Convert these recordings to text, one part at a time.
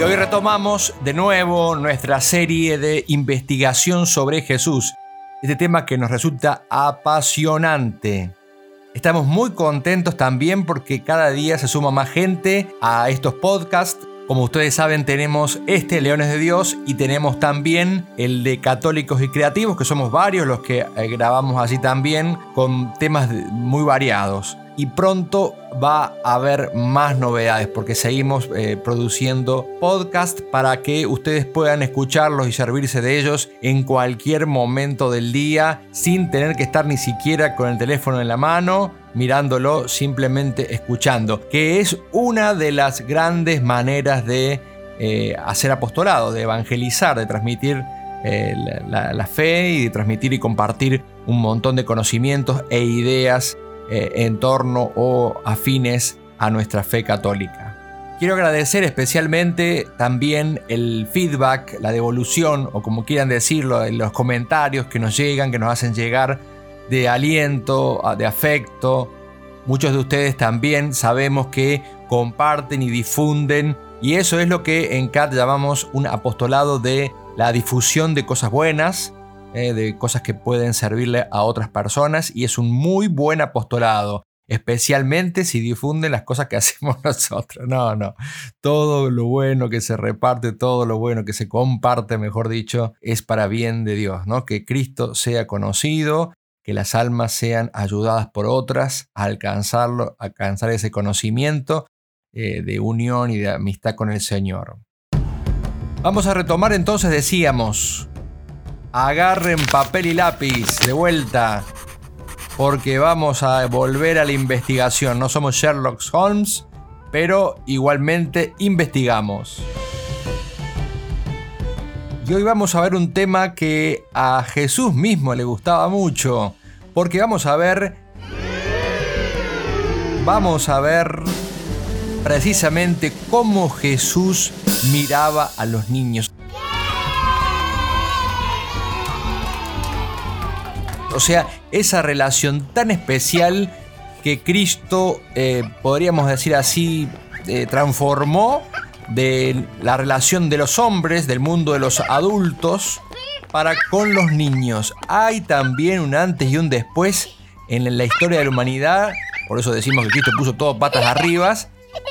Y hoy retomamos de nuevo nuestra serie de investigación sobre Jesús, este tema que nos resulta apasionante. Estamos muy contentos también porque cada día se suma más gente a estos podcasts. Como ustedes saben, tenemos este Leones de Dios y tenemos también el de Católicos y Creativos, que somos varios los que eh, grabamos así también, con temas muy variados y pronto va a haber más novedades porque seguimos eh, produciendo podcast para que ustedes puedan escucharlos y servirse de ellos en cualquier momento del día sin tener que estar ni siquiera con el teléfono en la mano mirándolo, simplemente escuchando, que es una de las grandes maneras de eh, hacer apostolado, de evangelizar, de transmitir eh, la fe y de transmitir y compartir un montón de conocimientos e ideas eh, en torno o afines a nuestra fe católica. Quiero agradecer especialmente también el feedback, la devolución o como quieran decirlo, los comentarios que nos llegan, que nos hacen llegar de aliento, de afecto. Muchos de ustedes también sabemos que comparten y difunden y eso es lo que en CAT llamamos un apostolado de la difusión de cosas buenas, eh, de cosas que pueden servirle a otras personas y es un muy buen apostolado, especialmente si difunden las cosas que hacemos nosotros. No, no, todo lo bueno que se reparte, todo lo bueno que se comparte, mejor dicho, es para bien de Dios, ¿no? Que Cristo sea conocido, que las almas sean ayudadas por otras a alcanzarlo, a alcanzar ese conocimiento eh, de unión y de amistad con el Señor. Vamos a retomar entonces, decíamos, agarren papel y lápiz de vuelta, porque vamos a volver a la investigación. No somos Sherlock Holmes, pero igualmente investigamos. Y hoy vamos a ver un tema que a Jesús mismo le gustaba mucho, porque vamos a ver... Vamos a ver precisamente cómo Jesús miraba a los niños. O sea, esa relación tan especial que Cristo, eh, podríamos decir así, eh, transformó de la relación de los hombres, del mundo de los adultos, para con los niños. Hay también un antes y un después en la historia de la humanidad, por eso decimos que Cristo puso todo patas arriba,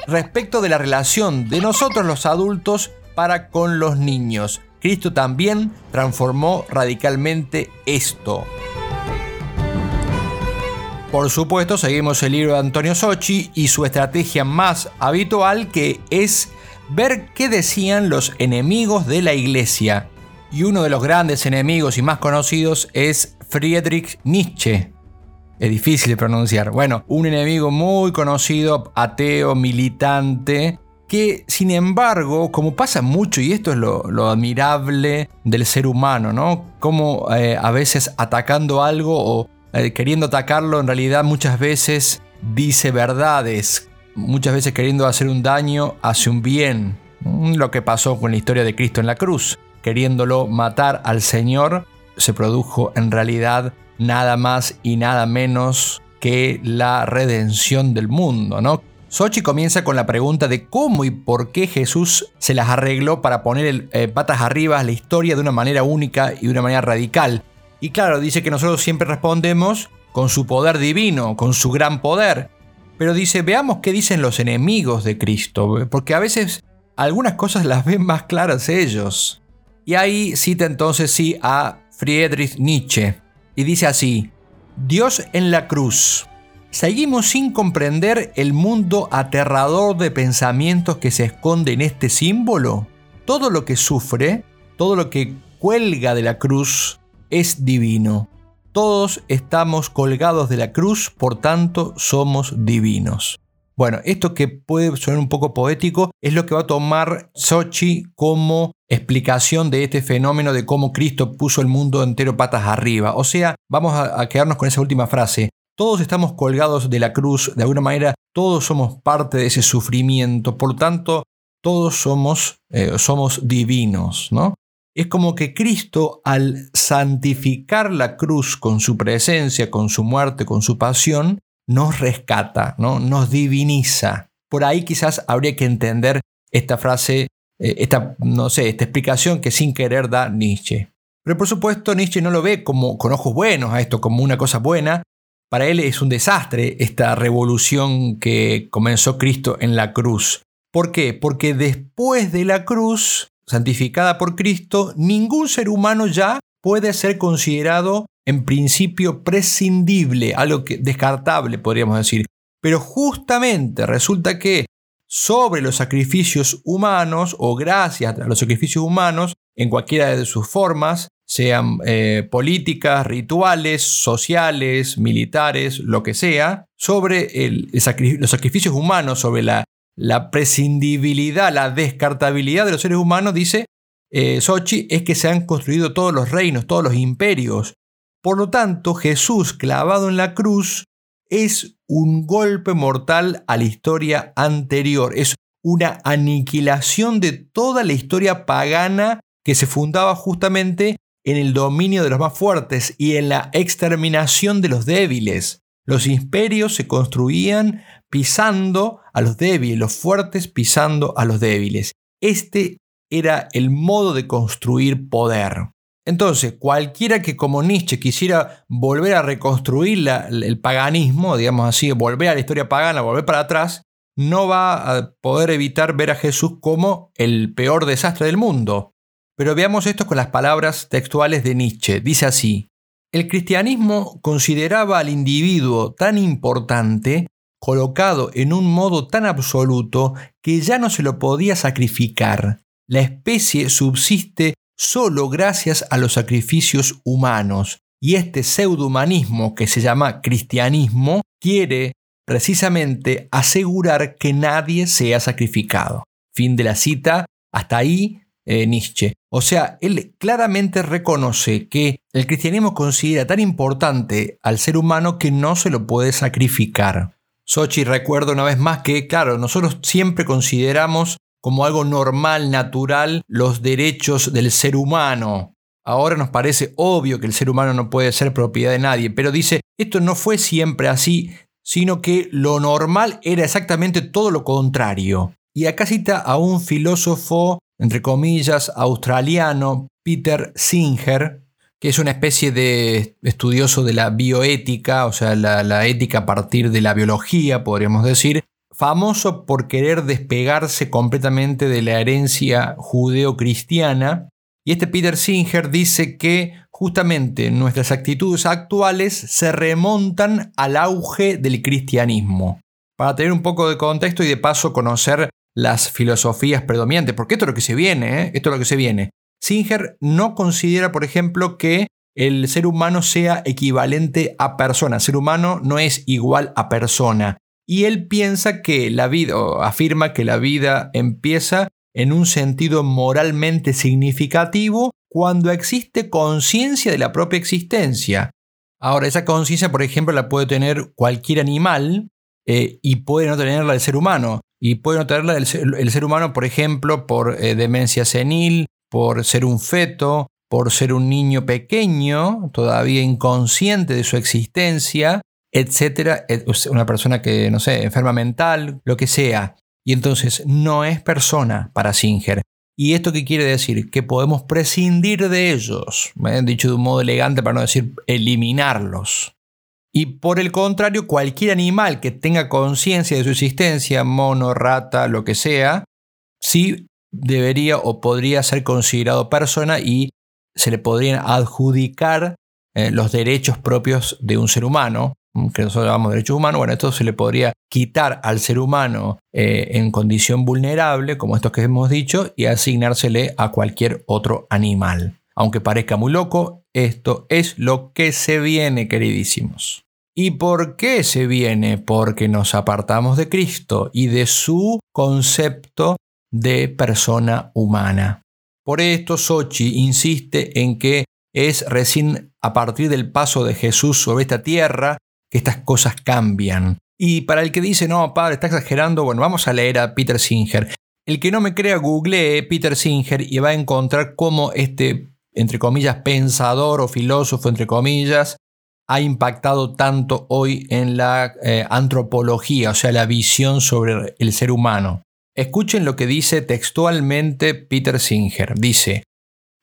respecto de la relación de nosotros los adultos para con los niños. Cristo también transformó radicalmente esto. Por supuesto, seguimos el libro de Antonio Sochi y su estrategia más habitual que es ver qué decían los enemigos de la iglesia. Y uno de los grandes enemigos y más conocidos es Friedrich Nietzsche. Es difícil de pronunciar. Bueno, un enemigo muy conocido, ateo, militante, que sin embargo, como pasa mucho, y esto es lo, admirable del ser humano, ¿no? Como eh, a veces atacando algo o eh, queriendo atacarlo, en realidad muchas veces dice verdades, muchas veces queriendo hacer un daño, hace un bien. Lo que pasó con la historia de Cristo en la cruz, queriéndolo matar al Señor, se produjo en realidad nada más y nada menos que la redención del mundo, ¿no? Sochi comienza con la pregunta de cómo y por qué Jesús se las arregló para poner eh, patas arriba la historia de una manera única y de una manera radical. Y claro, dice que nosotros siempre respondemos con su poder divino, con su gran poder. Pero dice, veamos qué dicen los enemigos de Cristo, porque a veces algunas cosas las ven más claras ellos. Y ahí cita entonces sí a Friedrich Nietzsche, y dice así, Dios en la cruz. Seguimos sin comprender el mundo aterrador de pensamientos que se esconde en este símbolo. Todo lo que sufre, todo lo que cuelga de la cruz, es divino. Todos estamos colgados de la cruz, por tanto somos divinos. Bueno, esto que puede sonar un poco poético es lo que va a tomar Sochi como explicación de este fenómeno de cómo Cristo puso el mundo entero patas arriba. O sea, vamos a, quedarnos con esa última frase. Todos estamos colgados de la cruz, de alguna manera todos somos parte de ese sufrimiento, por tanto todos somos, eh, somos divinos, ¿no? Es como que Cristo al santificar la cruz con su presencia, con su muerte, con su pasión, nos rescata, ¿no? nos diviniza. Por ahí quizás habría que entender esta frase, eh, esta, no sé, esta explicación que sin querer da Nietzsche. Pero por supuesto Nietzsche no lo ve como, con ojos buenos a esto, como una cosa buena. Para él es un desastre esta revolución que comenzó Cristo en la cruz. ¿Por qué? Porque después de la cruz santificada por Cristo, ningún ser humano ya puede ser considerado en principio prescindible, algo que, descartable podríamos decir. Pero justamente resulta que sobre los sacrificios humanos o gracias a los sacrificios humanos, en cualquiera de sus formas, sean eh, políticas, rituales, sociales, militares, lo que sea, sobre los sacrificios humanos, sobre la la prescindibilidad, la descartabilidad de los seres humanos, dice eh, es que se han construido todos los reinos, todos los imperios. Por lo tanto, Jesús clavado en la cruz es un golpe mortal a la historia anterior, es una aniquilación de toda la historia pagana que se fundaba justamente en el dominio de los más fuertes y en la exterminación de los débiles. Los imperios se construían pisando a los débiles, los fuertes pisando a los débiles. Este era el modo de construir poder. Entonces, cualquiera que como Nietzsche quisiera volver a reconstruir el paganismo, digamos así, volver a la historia pagana, volver para atrás, no va a poder evitar ver a Jesús como el peor desastre del mundo. Pero veamos esto con las palabras textuales de Nietzsche. Dice así, el cristianismo consideraba al individuo tan importante colocado en un modo tan absoluto que ya no se lo podía sacrificar. La especie subsiste solo gracias a los sacrificios humanos, y este pseudohumanismo que se llama cristianismo quiere precisamente asegurar que nadie sea sacrificado. Fin de la cita, hasta ahí eh, Nietzsche. O sea, él claramente reconoce que el cristianismo considera tan importante al ser humano que no se lo puede sacrificar. Sochi recuerdo una vez más que, claro, nosotros siempre consideramos como algo normal, natural, los derechos del ser humano. Ahora nos parece obvio que el ser humano no puede ser propiedad de nadie, pero dice, esto no fue siempre así, sino que lo normal era exactamente todo lo contrario. Y acá cita a un filósofo, entre comillas, australiano, Peter Singer, que es una especie de estudioso de la bioética, o sea, la, ética a partir de la biología, podríamos decir, famoso por querer despegarse completamente de la herencia judeo-cristiana. Y este Peter Singer dice que justamente nuestras actitudes actuales se remontan al auge del cristianismo. Para tener un poco de contexto y de paso conocer las filosofías predominantes, porque esto es lo que se viene, ¿eh? esto es lo que se viene. Singer no considera, por ejemplo, que el ser humano sea equivalente a persona. Ser humano no es igual a persona. Y él piensa que la vida, o afirma que la vida empieza en un sentido moralmente significativo cuando existe conciencia de la propia existencia. Ahora, esa conciencia, por ejemplo, la puede tener cualquier animal eh, y puede no tenerla el ser humano. Y puede no el ser, humano, por ejemplo, por eh, demencia senil, por ser un feto, por ser un niño pequeño, todavía inconsciente de su existencia, etcétera, una persona que, no sé, enferma mental, lo que sea. Y entonces no es persona para Singer. ¿Y esto qué quiere decir? Que podemos prescindir de ellos, ¿eh? dicho de un modo elegante para no decir eliminarlos. Y por el contrario, cualquier animal que tenga conciencia de su existencia, mono, rata, lo que sea, sí debería o podría ser considerado persona y se le podrían adjudicar eh, los derechos propios de un ser humano, que nosotros llamamos derechos humanos, bueno, esto se le podría quitar al ser humano eh, en condición vulnerable, como estos que hemos dicho, y asignársele a cualquier otro animal. Aunque parezca muy loco, esto es lo que se viene, queridísimos. ¿Y por qué se viene? Porque nos apartamos de Cristo y de su concepto de persona humana. Por esto, Sochi insiste en que es recién a partir del paso de Jesús sobre esta tierra que estas cosas cambian. Y para el que dice, no, padre, está exagerando, bueno, vamos a leer a Peter Singer. El que no me crea, googlee Peter Singer y va a encontrar cómo este, entre comillas, pensador o filósofo, entre comillas, ha impactado tanto hoy en la eh, antropología, o sea, la visión sobre el ser humano. Escuchen lo que dice textualmente Peter Singer. Dice,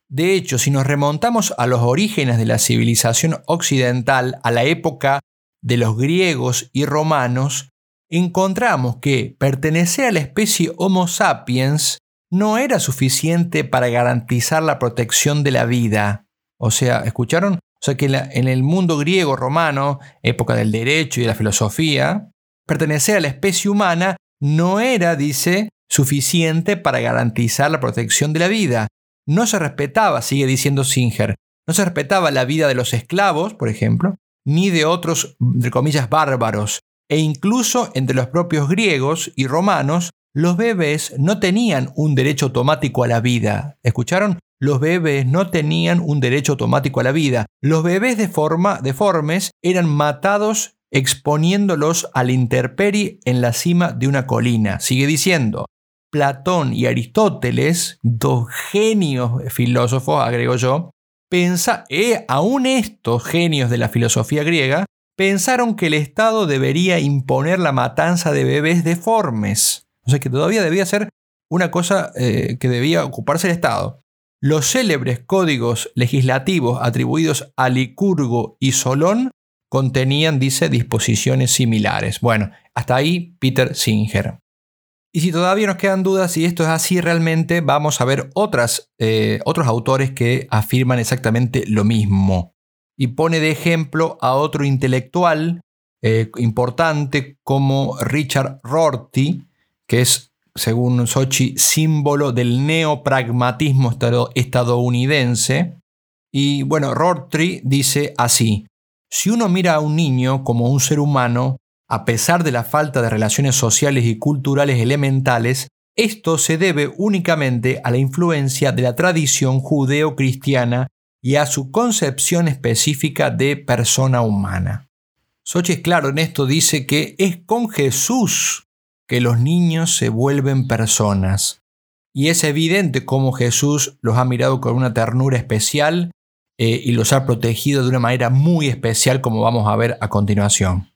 de hecho, si nos remontamos a los orígenes de la civilización occidental, a la época de los griegos y romanos, encontramos que pertenecer a la especie Homo sapiens no era suficiente para garantizar la protección de la vida. O sea, ¿escucharon? O sea que en el mundo griego romano, época del derecho y de la filosofía, pertenecer a la especie humana no era, dice, suficiente para garantizar la protección de la vida. No se respetaba, sigue diciendo Singer, no se respetaba la vida de los esclavos, por ejemplo, ni de otros, entre comillas, bárbaros. E incluso entre los propios griegos y romanos, los bebés no tenían un derecho automático a la vida. ¿Escucharon? Los bebés no tenían un derecho automático a la vida. Los bebés de forma, deformes eran matados exponiéndolos a la intemperie en la cima de una colina. Sigue diciendo, Platón y Aristóteles, dos genios filósofos, agrego yo, pensa, eh, aún estos genios de la filosofía griega pensaron que el Estado debería imponer la matanza de bebés deformes. O sea que todavía debía ser una cosa eh, que debía ocuparse el Estado. Los célebres códigos legislativos atribuidos a Licurgo y Solón contenían, dice, disposiciones similares. Bueno, hasta ahí Peter Singer. Y si todavía nos quedan dudas si esto es así realmente, vamos a ver otras, eh, otros autores que afirman exactamente lo mismo. Y pone de ejemplo a otro intelectual eh, importante como Richard Rorty, que es, según Sochi, símbolo del neopragmatismo estadounidense. Y bueno, Rorty dice así, si uno mira a un niño como un ser humano, a pesar de la falta de relaciones sociales y culturales elementales, esto se debe únicamente a la influencia de la tradición judeo-cristiana y a su concepción específica de persona humana. Sochi es claro en esto, dice que es con Jesús que los niños se vuelven personas. Y es evidente cómo Jesús los ha mirado con una ternura especial eh, y los ha protegido de una manera muy especial como vamos a ver a continuación.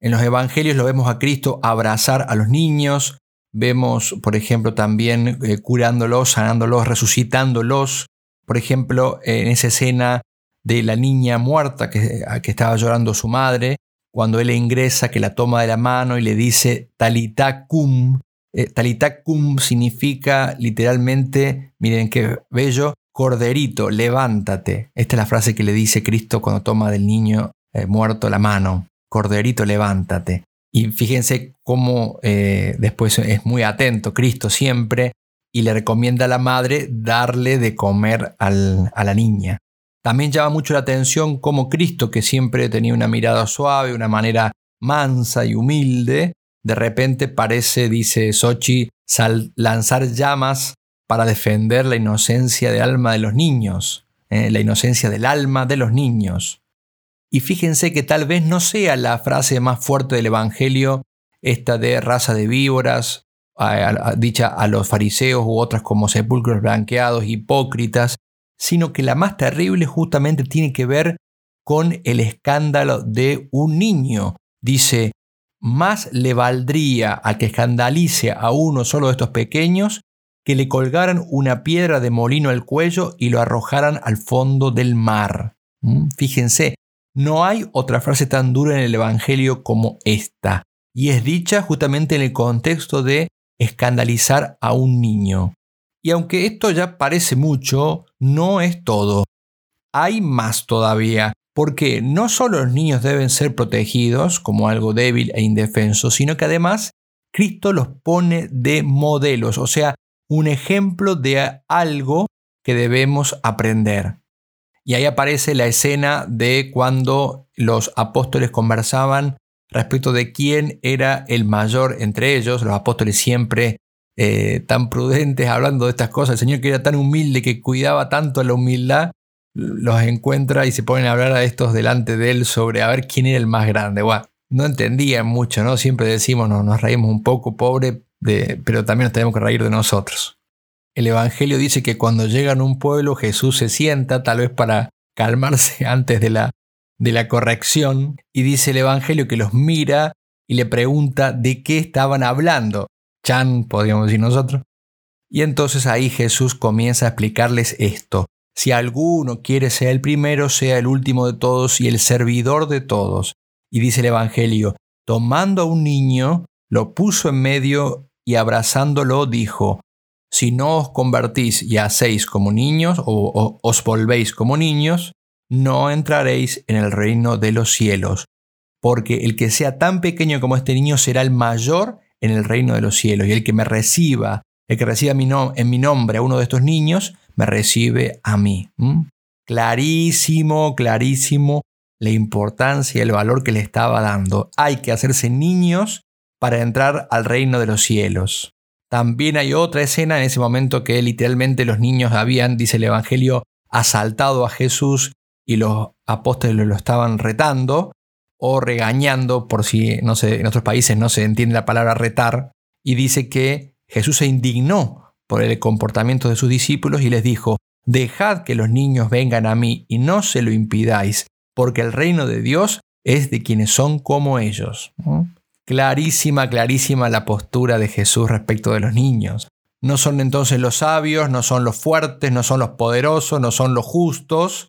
En los evangelios lo vemos a Cristo abrazar a los niños, vemos, por ejemplo, también eh, curándolos, sanándolos, resucitándolos. Por ejemplo, en esa escena de la niña muerta que, que estaba llorando su madre, cuando él ingresa, que la toma de la mano y le dice talitacum. Eh, talitacum significa literalmente, miren qué bello, corderito, levántate. Esta es la frase que le dice Cristo cuando toma del niño eh, muerto la mano. Corderito, levántate. Y fíjense cómo eh, después es muy atento Cristo siempre y le recomienda a la madre darle de comer a la niña. También llama mucho la atención cómo Cristo, que siempre tenía una mirada suave, una manera mansa y humilde, de repente parece, dice Sochi, lanzar llamas para defender la inocencia del alma de los niños, eh, la inocencia del alma de los niños. Y fíjense que tal vez no sea la frase más fuerte del Evangelio, esta de raza de víboras, dicha a los fariseos u otras como sepulcros blanqueados, hipócritas, sino que la más terrible justamente tiene que ver con el escándalo de un niño. Dice, más le valdría a que escandalice a uno solo de estos pequeños que le colgaran una piedra de molino al cuello y lo arrojaran al fondo del mar. ¿Mm? Fíjense, no hay otra frase tan dura en el Evangelio como esta, y es dicha justamente en el contexto de escandalizar a un niño. Y aunque esto ya parece mucho, no es todo. Hay más todavía, porque no solo los niños deben ser protegidos como algo débil e indefenso, sino que además Cristo los pone de modelos, o sea, un ejemplo de algo que debemos aprender. Y ahí aparece la escena de cuando los apóstoles conversaban respecto de quién era el mayor entre ellos. Los apóstoles siempre eh, tan prudentes hablando de estas cosas. El Señor que era tan humilde, que cuidaba tanto la humildad, los encuentra y se ponen a hablar a estos delante de él sobre a ver quién era el más grande. no entendían mucho, ¿no? Siempre decimos, no, nos reímos un poco, pobre, pero también nos tenemos que reír de nosotros. El Evangelio dice que cuando llegan a un pueblo Jesús se sienta, tal vez para calmarse antes de la, de la corrección, y dice el Evangelio que los mira y le pregunta de qué estaban hablando. Chan, podríamos decir nosotros. Y entonces ahí Jesús comienza a explicarles esto. Si alguno quiere ser el primero, sea el último de todos y el servidor de todos. Y dice el Evangelio, tomando a un niño, lo puso en medio y abrazándolo dijo, si no os convertís y hacéis como niños o, os volvéis como niños, no entraréis en el reino de los cielos, porque el que sea tan pequeño como este niño será el mayor en el reino de los cielos. Y el que me reciba, el que reciba en mi nombre a uno de estos niños, me recibe a mí. Clarísimo, clarísimo la importancia y el valor que le estaba dando. Hay que hacerse niños para entrar al reino de los cielos. También hay otra escena en ese momento que literalmente los niños habían, dice el Evangelio, asaltado a Jesús y los apóstoles lo estaban retando o regañando, por si en otros países no se entiende la palabra retar, y dice que Jesús se indignó por el comportamiento de sus discípulos y les dijo, dejad que los niños vengan a mí y no se lo impidáis, porque el reino de Dios es de quienes son como ellos. Clarísima, clarísima la postura de Jesús respecto de los niños. No son entonces los sabios, no son los fuertes, no son los poderosos, no son los justos,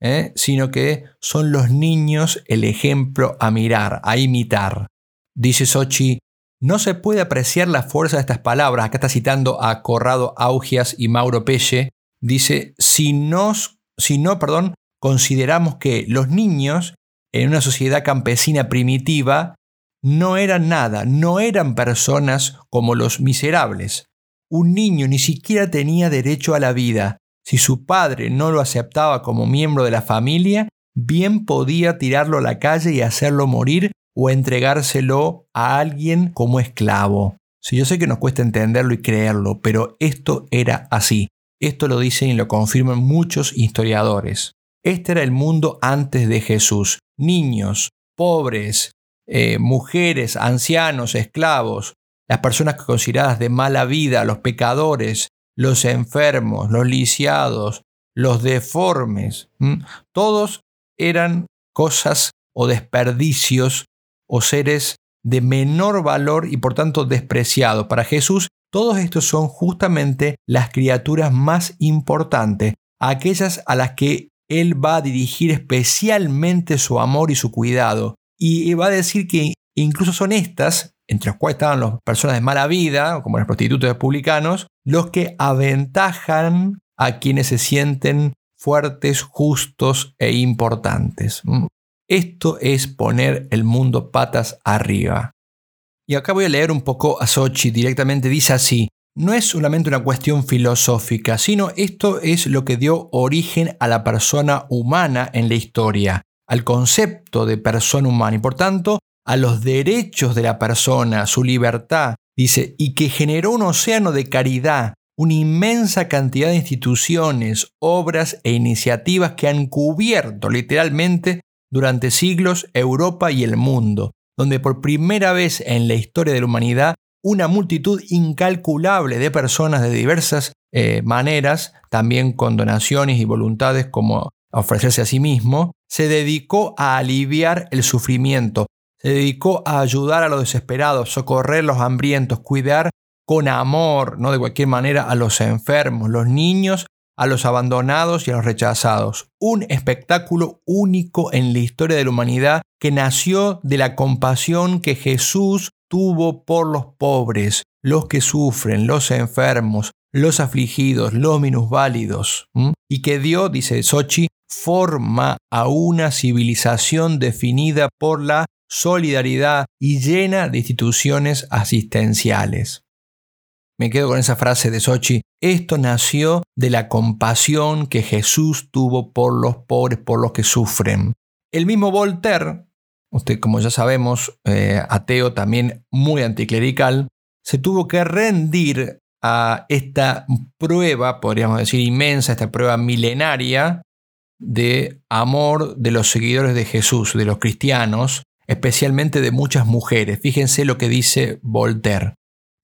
¿eh? sino que son los niños el ejemplo a mirar, a imitar. Dice Sochi, no se puede apreciar la fuerza de estas palabras, acá está citando a Corrado Augias y Mauro Pelle, dice, si, si no perdón, consideramos que los niños en una sociedad campesina primitiva no eran nada, no eran personas como los miserables. Un niño ni siquiera tenía derecho a la vida, si su padre no lo aceptaba como miembro de la familia, bien podía tirarlo a la calle y hacerlo morir o entregárselo a alguien como esclavo. Si yo sé que nos cuesta entenderlo y creerlo, pero esto era así. Esto lo dicen y lo confirman muchos historiadores. Este era el mundo antes de Jesús. Niños, pobres, eh, mujeres, ancianos, esclavos, las personas consideradas de mala vida, los pecadores, los enfermos, los lisiados, los deformes, todos eran cosas o desperdicios o seres de menor valor y por tanto despreciados. Para Jesús, todos estos son justamente las criaturas más importantes, aquellas a las que Él va a dirigir especialmente su amor y su cuidado. Y va a decir que incluso son estas, entre las cuales estaban las personas de mala vida, como los prostitutos publicanos, los que aventajan a quienes se sienten fuertes, justos e importantes. Mm. Esto es poner el mundo patas arriba. Y acá voy a leer un poco a Sochi directamente. Dice así, no es solamente una cuestión filosófica, sino esto es lo que dio origen a la persona humana en la historia, al concepto de persona humana y por tanto a los derechos de la persona, su libertad, dice, y que generó un océano de caridad, una inmensa cantidad de instituciones, obras e iniciativas que han cubierto literalmente durante siglos Europa y el mundo, donde por primera vez en la historia de la humanidad una multitud incalculable de personas de diversas eh, maneras, también con donaciones y voluntades como ofrecerse a sí mismo, se dedicó a aliviar el sufrimiento, se dedicó a ayudar a los desesperados, socorrer a los hambrientos, cuidar con amor, no de cualquier manera, a los enfermos, los niños a los abandonados y a los rechazados. Un espectáculo único en la historia de la humanidad que nació de la compasión que Jesús tuvo por los pobres, los que sufren, los enfermos, los afligidos, los minusválidos, y que dio, dice Sochi, forma a una civilización definida por la solidaridad y llena de instituciones asistenciales. Me quedo con esa frase de Sochi. Esto nació de la compasión que Jesús tuvo por los pobres, por los que sufren. El mismo Voltaire, usted como ya sabemos, eh, ateo también muy anticlerical, se tuvo que rendir a esta prueba, podríamos decir inmensa, esta prueba milenaria de amor de los seguidores de Jesús, de los cristianos, especialmente de muchas mujeres. Fíjense lo que dice Voltaire.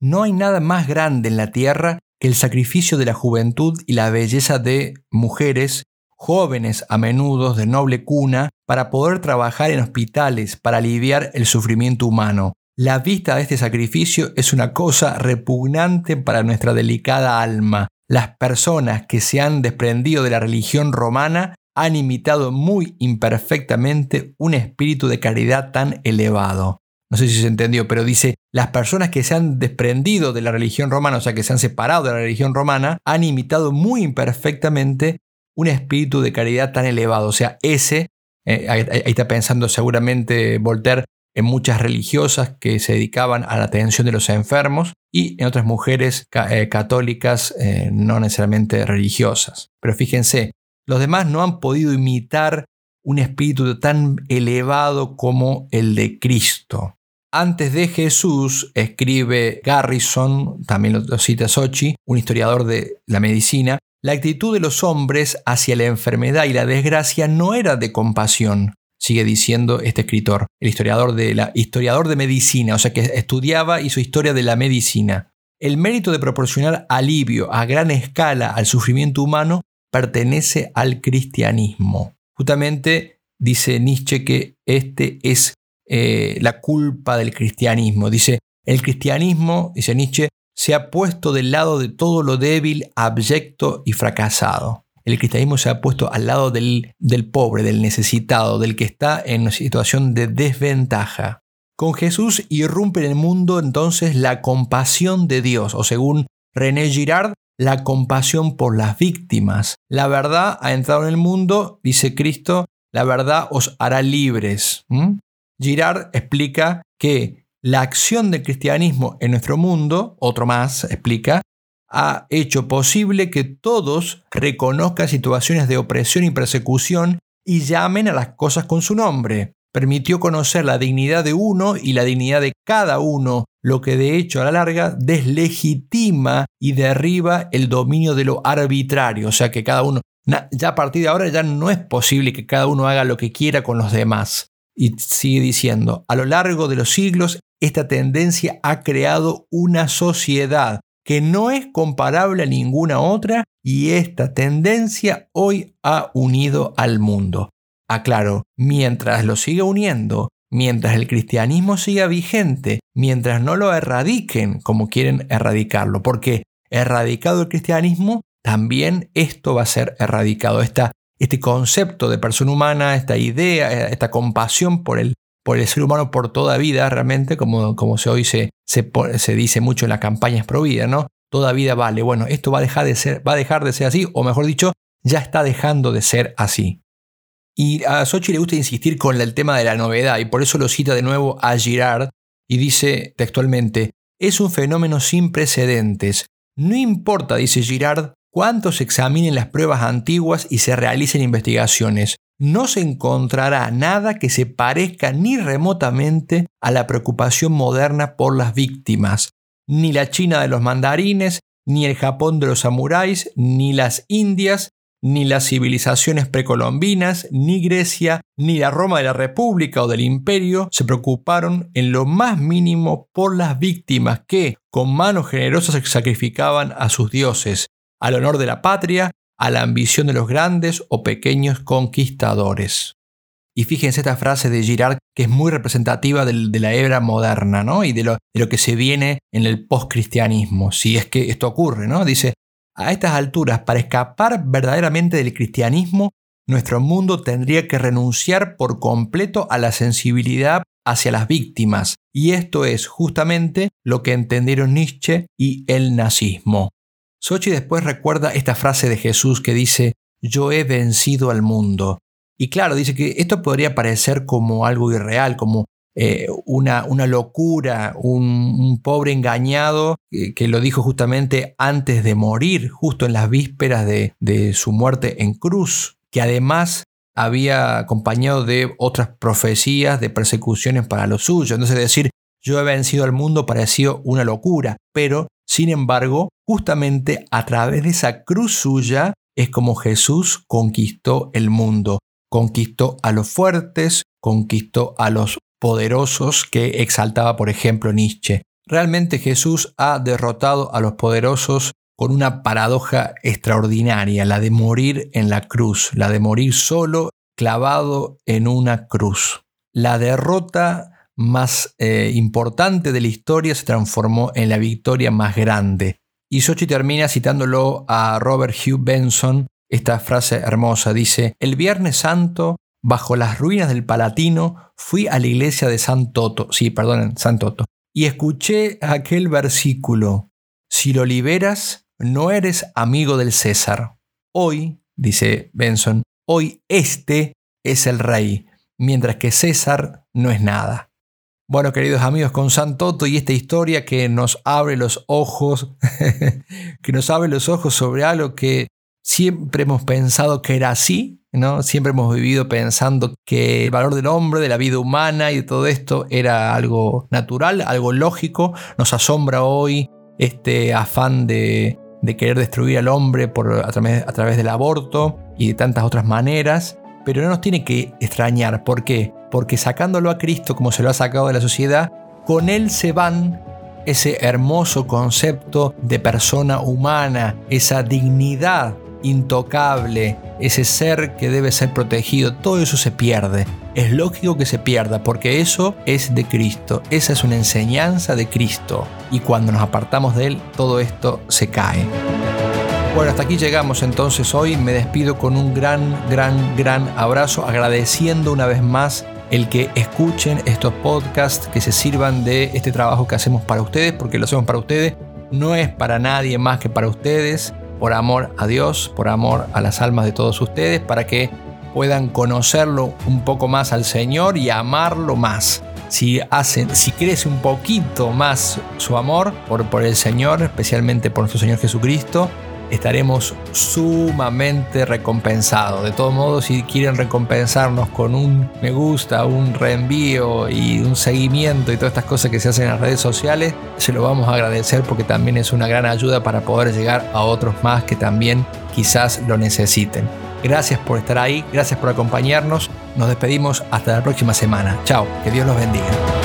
No hay nada más grande en la tierra que el sacrificio de la juventud y la belleza de mujeres, jóvenes a menudo de noble cuna, para poder trabajar en hospitales para aliviar el sufrimiento humano. La vista de este sacrificio es una cosa repugnante para nuestra delicada alma. Las personas que se han desprendido de la religión romana han imitado muy imperfectamente un espíritu de caridad tan elevado no sé si se entendió, pero dice, las personas que se han desprendido de la religión romana, o sea, que se han separado de la religión romana, han imitado muy imperfectamente un espíritu de caridad tan elevado. O sea, ese, eh, ahí, está pensando seguramente Voltaire en muchas religiosas que se dedicaban a la atención de los enfermos y en otras mujeres eh, católicas eh, no necesariamente religiosas. Pero fíjense, los demás no han podido imitar un espíritu tan elevado como el de Cristo. Antes de Jesús, escribe Garrison, también lo, cita Sochi, un historiador de la medicina, la actitud de los hombres hacia la enfermedad y la desgracia no era de compasión, sigue diciendo este escritor, el historiador de, la, historiador de medicina, o sea que estudiaba y su historia de la medicina. El mérito de proporcionar alivio a gran escala al sufrimiento humano pertenece al cristianismo. Justamente dice Nietzsche que este es eh, la culpa del cristianismo. Dice, el cristianismo, dice Nietzsche, se ha puesto del lado de todo lo débil, abyecto y fracasado. El cristianismo se ha puesto al lado del, del pobre, del necesitado, del que está en una situación de desventaja. Con Jesús irrumpe en el mundo entonces la compasión de Dios, o según René Girard, la compasión por las víctimas. La verdad ha entrado en el mundo, dice Cristo, la verdad os hará libres. Girard explica que la acción del cristianismo en nuestro mundo, otro más explica, ha hecho posible que todos reconozcan situaciones de opresión y persecución y llamen a las cosas con su nombre. Permitió conocer la dignidad de uno y la dignidad de cada uno, lo que de hecho a la larga deslegitima y derriba el dominio de lo arbitrario, o sea que cada uno, ya a partir de ahora ya no es posible que cada uno haga lo que quiera con los demás. Y sigue diciendo, a lo largo de los siglos, esta tendencia ha creado una sociedad que no es comparable a ninguna otra y esta tendencia hoy ha unido al mundo. Aclaro, mientras lo siga uniendo, mientras el cristianismo siga vigente, mientras no lo erradiquen como quieren erradicarlo, porque erradicado el cristianismo, también esto va a ser erradicado. este concepto de persona humana, esta idea, esta compasión por el, por el ser humano por toda vida, realmente, como, como se hoy se, se, dice mucho en las campañas pro vida, ¿no? Toda vida vale. Bueno, esto va a, dejar de ser, va a dejar de ser así, o mejor dicho, ya está dejando de ser así. Y a Sochi le gusta insistir con el tema de la novedad, y por eso lo cita de nuevo a Girard, y dice textualmente, es un fenómeno sin precedentes. No importa, dice Girard, cuánto se examinen las pruebas antiguas y se realicen investigaciones, no se encontrará nada que se parezca ni remotamente a la preocupación moderna por las víctimas. Ni la China de los mandarines, ni el Japón de los samuráis, ni las Indias, ni las civilizaciones precolombinas, ni Grecia, ni la Roma de la República o del Imperio se preocuparon en lo más mínimo por las víctimas que, con manos generosas, sacrificaban a sus dioses, al honor de la patria, a la ambición de los grandes o pequeños conquistadores. Y fíjense esta frase de Girard que es muy representativa de la era moderna ¿no? y de lo, de lo que se viene en el postcristianismo, si es que esto ocurre. ¿no? Dice, a estas alturas, para escapar verdaderamente del cristianismo, nuestro mundo tendría que renunciar por completo a la sensibilidad hacia las víctimas, y esto es justamente lo que entendieron Nietzsche y el nazismo. Sochi después recuerda esta frase de Jesús que dice, yo he vencido al mundo. Y claro, dice que esto podría parecer como algo irreal, como eh, una, una, locura, un, pobre engañado que, lo dijo justamente antes de morir, justo en las vísperas de, su muerte en cruz, que además había acompañado de otras profecías de persecuciones para los suyos. Entonces decir, yo he vencido al mundo pareció una locura, pero sin embargo, justamente a través de esa cruz suya es como Jesús conquistó el mundo, conquistó a los fuertes, conquistó a los poderosos que exaltaba, por ejemplo, Nietzsche. Realmente Jesús ha derrotado a los poderosos con una paradoja extraordinaria, la de morir en la cruz, la de morir solo clavado en una cruz. La derrota más eh, importante de la historia se transformó en la victoria más grande. Y Sochi termina citándolo a Robert Hugh Benson, esta frase hermosa, dice, el Viernes Santo bajo las ruinas del Palatino, fui a la iglesia de San Toto, sí, perdonen, San Toto, y escuché aquel versículo, si lo liberas, no eres amigo del César. Hoy, dice Benson, hoy este es el rey, mientras que César no es nada. Bueno, queridos amigos, con San Toto y esta historia que nos abre los ojos, que nos abre los ojos sobre algo que siempre hemos pensado que era así, Siempre hemos vivido pensando que el valor del hombre, de la vida humana y de todo esto era algo natural, algo lógico. Nos asombra hoy este afán de, querer destruir al hombre por, a, través, a través del aborto y de tantas otras maneras. Pero no nos tiene que extrañar. ¿Por qué? Porque sacándolo a Cristo como se lo ha sacado de la sociedad, con él se van ese hermoso concepto de persona humana, esa dignidad intocable, ese ser que debe ser protegido, todo eso se pierde. Es lógico que se pierda porque eso es de Cristo, esa es una enseñanza de Cristo y cuando nos apartamos de Él todo esto se cae. Bueno, hasta aquí llegamos entonces hoy. Me despido con un gran, gran, gran abrazo, agradeciendo una vez más el que escuchen estos podcasts, que se sirvan de este trabajo que hacemos para ustedes, porque lo hacemos para ustedes. No es para nadie más que para ustedes por amor a Dios, por amor a las almas de todos ustedes, para que puedan conocerlo un poco más al Señor y amarlo más. Si, hacen, si crece un poquito más su amor por, por el Señor, especialmente por nuestro Señor Jesucristo, estaremos sumamente recompensados. De todos modos, si quieren recompensarnos con un me gusta, un reenvío y un seguimiento y todas estas cosas que se hacen en las redes sociales, se lo vamos a agradecer porque también es una gran ayuda para poder llegar a otros más que también quizás lo necesiten. Gracias por estar ahí, gracias por acompañarnos. Nos despedimos hasta la próxima semana. Chao, que Dios los bendiga.